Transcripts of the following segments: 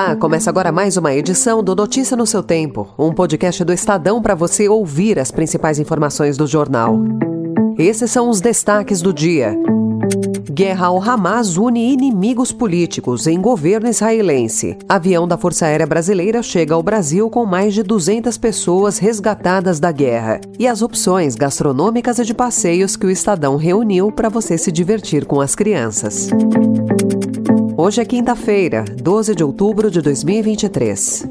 Olá, começa agora mais uma edição do Notícia no seu Tempo, um podcast do Estadão para você ouvir as principais informações do jornal. Esses são os destaques do dia. Guerra ao Hamas une inimigos políticos em governo israelense. Avião da Força Aérea Brasileira chega ao Brasil com mais de 200 pessoas resgatadas da guerra. E as opções gastronômicas e de passeios que o Estadão reuniu para você se divertir com as crianças. Hoje é quinta-feira, 12 de outubro de 2023.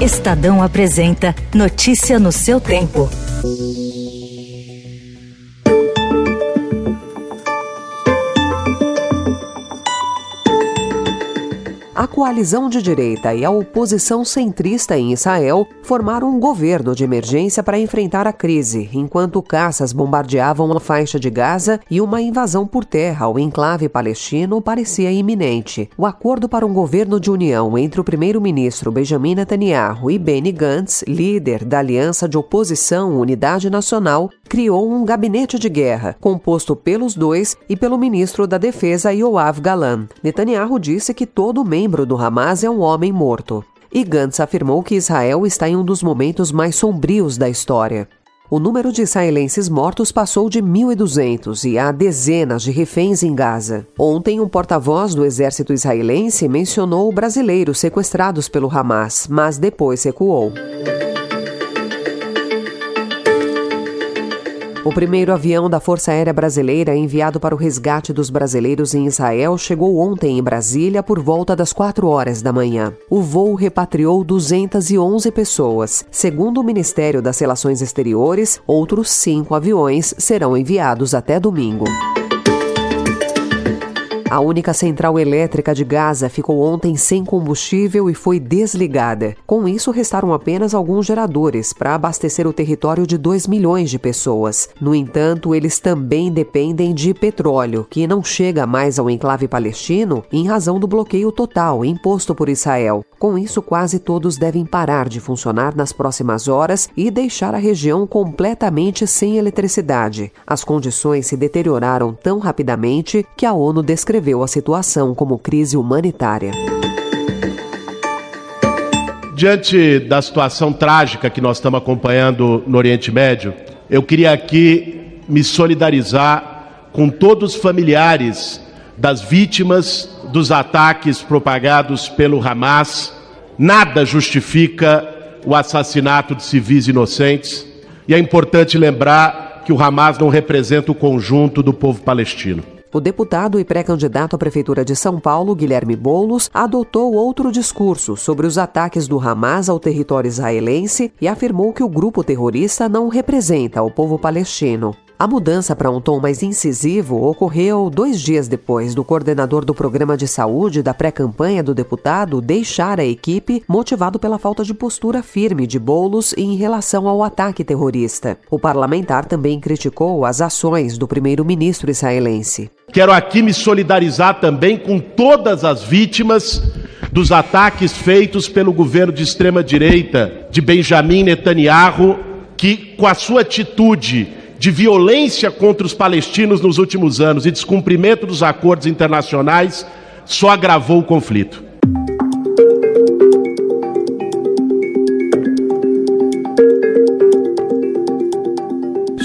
Estadão apresenta Notícia no seu tempo. A coalizão de direita e a oposição centrista em Israel formaram um governo de emergência para enfrentar a crise, enquanto caças bombardeavam a faixa de Gaza e uma invasão por terra ao enclave palestino parecia iminente. O acordo para um governo de união entre o primeiro-ministro Benjamin Netanyahu e Benny Gantz, líder da aliança de oposição Unidade Nacional, criou um gabinete de guerra, composto pelos dois e pelo ministro da Defesa Yoav Galan. Netanyahu disse que todo membro do Hamas é um homem morto. E Gantz afirmou que Israel está em um dos momentos mais sombrios da história. O número de israelenses mortos passou de 1.200 e há dezenas de reféns em Gaza. Ontem, um porta-voz do exército israelense mencionou brasileiros sequestrados pelo Hamas, mas depois recuou. O primeiro avião da Força Aérea Brasileira enviado para o resgate dos brasileiros em Israel chegou ontem em Brasília por volta das 4 horas da manhã. O voo repatriou 211 pessoas. Segundo o Ministério das Relações Exteriores, outros cinco aviões serão enviados até domingo. A única central elétrica de Gaza ficou ontem sem combustível e foi desligada. Com isso, restaram apenas alguns geradores para abastecer o território de 2 milhões de pessoas. No entanto, eles também dependem de petróleo, que não chega mais ao enclave palestino em razão do bloqueio total imposto por Israel. Com isso, quase todos devem parar de funcionar nas próximas horas e deixar a região completamente sem eletricidade. As condições se deterioraram tão rapidamente que a ONU descreveu descreveu a situação como crise humanitária. Diante da situação trágica que nós estamos acompanhando no Oriente Médio, eu queria aqui me solidarizar com todos os familiares das vítimas dos ataques propagados pelo Hamas. Nada justifica o assassinato de civis inocentes e é importante lembrar que o Hamas não representa o conjunto do povo palestino. O deputado e pré-candidato à Prefeitura de São Paulo, Guilherme Boulos, adotou outro discurso sobre os ataques do Hamas ao território israelense e afirmou que o grupo terrorista não representa o povo palestino. A mudança para um tom mais incisivo ocorreu dois dias depois do coordenador do programa de saúde da pré-campanha do deputado deixar a equipe, motivado pela falta de postura firme de Bolos em relação ao ataque terrorista. O parlamentar também criticou as ações do primeiro-ministro israelense. Quero aqui me solidarizar também com todas as vítimas dos ataques feitos pelo governo de extrema-direita de Benjamin Netanyahu, que, com a sua atitude de violência contra os palestinos nos últimos anos e descumprimento dos acordos internacionais só agravou o conflito.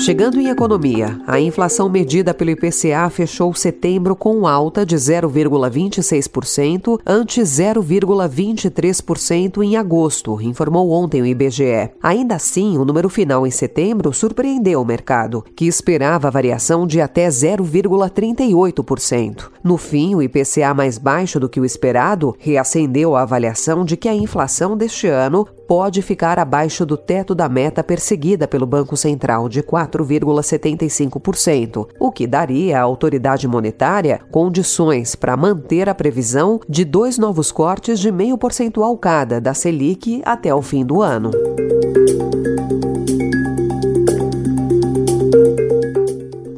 Chegando em economia, a inflação medida pelo IPCA fechou setembro com alta de 0,26% ante 0,23% em agosto, informou ontem o IBGE. Ainda assim, o número final em setembro surpreendeu o mercado, que esperava variação de até 0,38%. No fim, o IPCA mais baixo do que o esperado reacendeu a avaliação de que a inflação deste ano pode ficar abaixo do teto da meta perseguida pelo Banco Central de 4,75%, o que daria à autoridade monetária condições para manter a previsão de dois novos cortes de meio percentual cada da Selic até o fim do ano.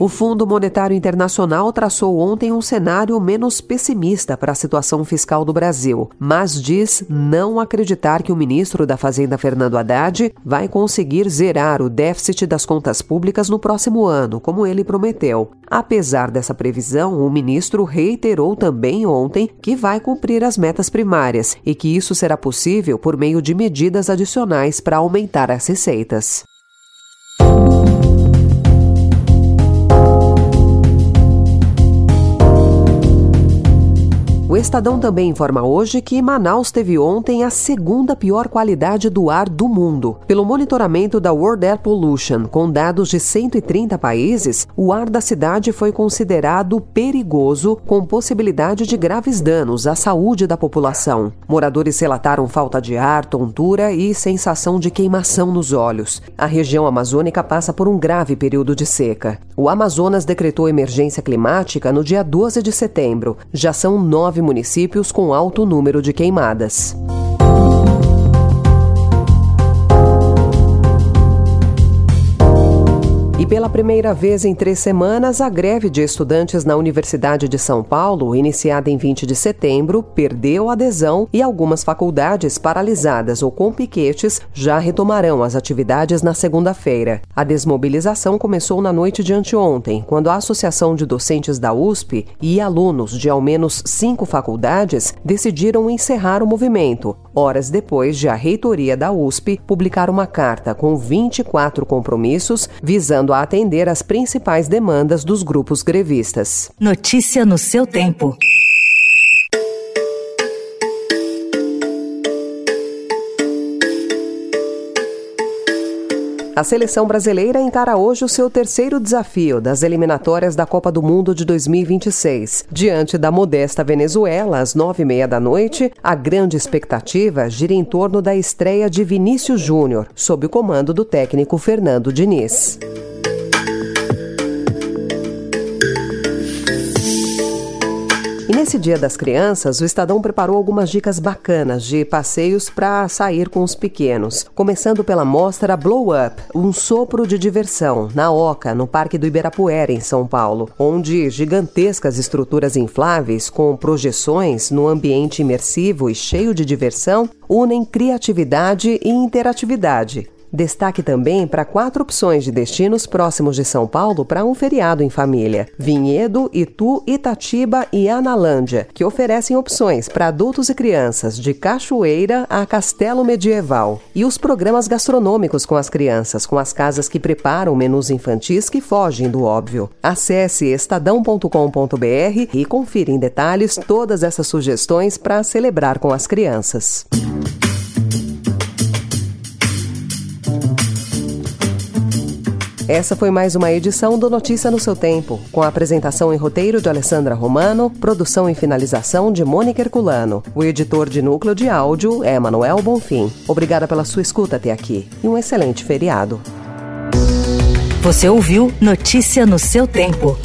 O Fundo Monetário Internacional traçou ontem um cenário menos pessimista para a situação fiscal do Brasil, mas diz não acreditar que o ministro da Fazenda, Fernando Haddad, vai conseguir zerar o déficit das contas públicas no próximo ano, como ele prometeu. Apesar dessa previsão, o ministro reiterou também ontem que vai cumprir as metas primárias e que isso será possível por meio de medidas adicionais para aumentar as receitas. Estadão também informa hoje que Manaus teve ontem a segunda pior qualidade do ar do mundo. Pelo monitoramento da World Air Pollution, com dados de 130 países, o ar da cidade foi considerado perigoso, com possibilidade de graves danos à saúde da população. Moradores relataram falta de ar, tontura e sensação de queimação nos olhos. A região amazônica passa por um grave período de seca. O Amazonas decretou emergência climática no dia 12 de setembro. Já são nove nove municípios com alto número de queimadas. Pela primeira vez em três semanas, a greve de estudantes na Universidade de São Paulo, iniciada em 20 de setembro, perdeu adesão e algumas faculdades paralisadas ou com piquetes já retomarão as atividades na segunda-feira. A desmobilização começou na noite de anteontem, quando a Associação de Docentes da USP e alunos de ao menos cinco faculdades decidiram encerrar o movimento, horas depois de a reitoria da USP publicar uma carta com 24 compromissos visando a atender às principais demandas dos grupos grevistas. Notícia no seu tempo. A seleção brasileira encara hoje o seu terceiro desafio das eliminatórias da Copa do Mundo de 2026. Diante da modesta Venezuela, às nove e meia da noite, a grande expectativa gira em torno da estreia de Vinícius Júnior, sob o comando do técnico Fernando Diniz. E nesse Dia das Crianças, o Estadão preparou algumas dicas bacanas de passeios para sair com os pequenos. Começando pela mostra Blow Up, um sopro de diversão, na Oca, no Parque do Ibirapuera, em São Paulo, onde gigantescas estruturas infláveis com projeções no ambiente imersivo e cheio de diversão unem criatividade e interatividade Destaque também para quatro opções de destinos próximos de São Paulo para um feriado em família: Vinhedo, Itu, Itatiba e Analândia, que oferecem opções para adultos e crianças de cachoeira a castelo medieval. E os programas gastronômicos com as crianças, com as casas que preparam menus infantis que fogem do óbvio. Acesse estadão.com.br e confira em detalhes todas essas sugestões para celebrar com as crianças. Essa foi mais uma edição do Notícia no seu Tempo, com a apresentação e roteiro de Alessandra Romano, produção e finalização de Mônica Herculano. O editor de núcleo de áudio é Manuel Bonfim. Obrigada pela sua escuta até aqui e um excelente feriado. Você ouviu Notícia no seu Tempo.